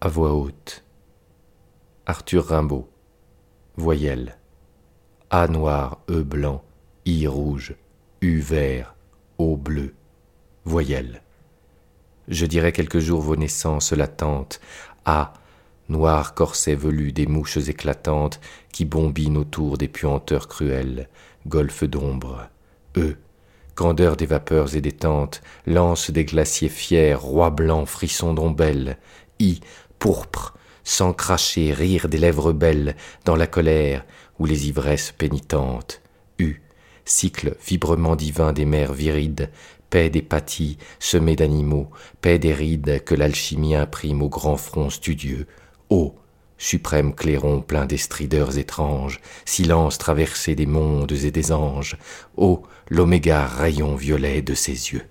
à voix haute. Arthur Rimbaud, voyelle. A noir, E blanc, I rouge, U vert, O bleu, voyelle. Je dirai quelques jours vos naissances latentes. A, noir corset velu des mouches éclatantes qui bombinent autour des puanteurs cruelles, golfe d'ombre. E, grandeur des vapeurs et des tentes, lance des glaciers fiers, roi blanc, frisson d'ombelle. I, pourpre, sans cracher, rire des lèvres belles, dans la colère ou les ivresses pénitentes. U, cycle vibrement divin des mers virides, paix des pâtis semés d'animaux, paix des rides que l'alchimie imprime au grand front studieux. O, suprême clairon plein des strideurs étranges, silence traversé des mondes et des anges. Ô, l'oméga rayon violet de ses yeux.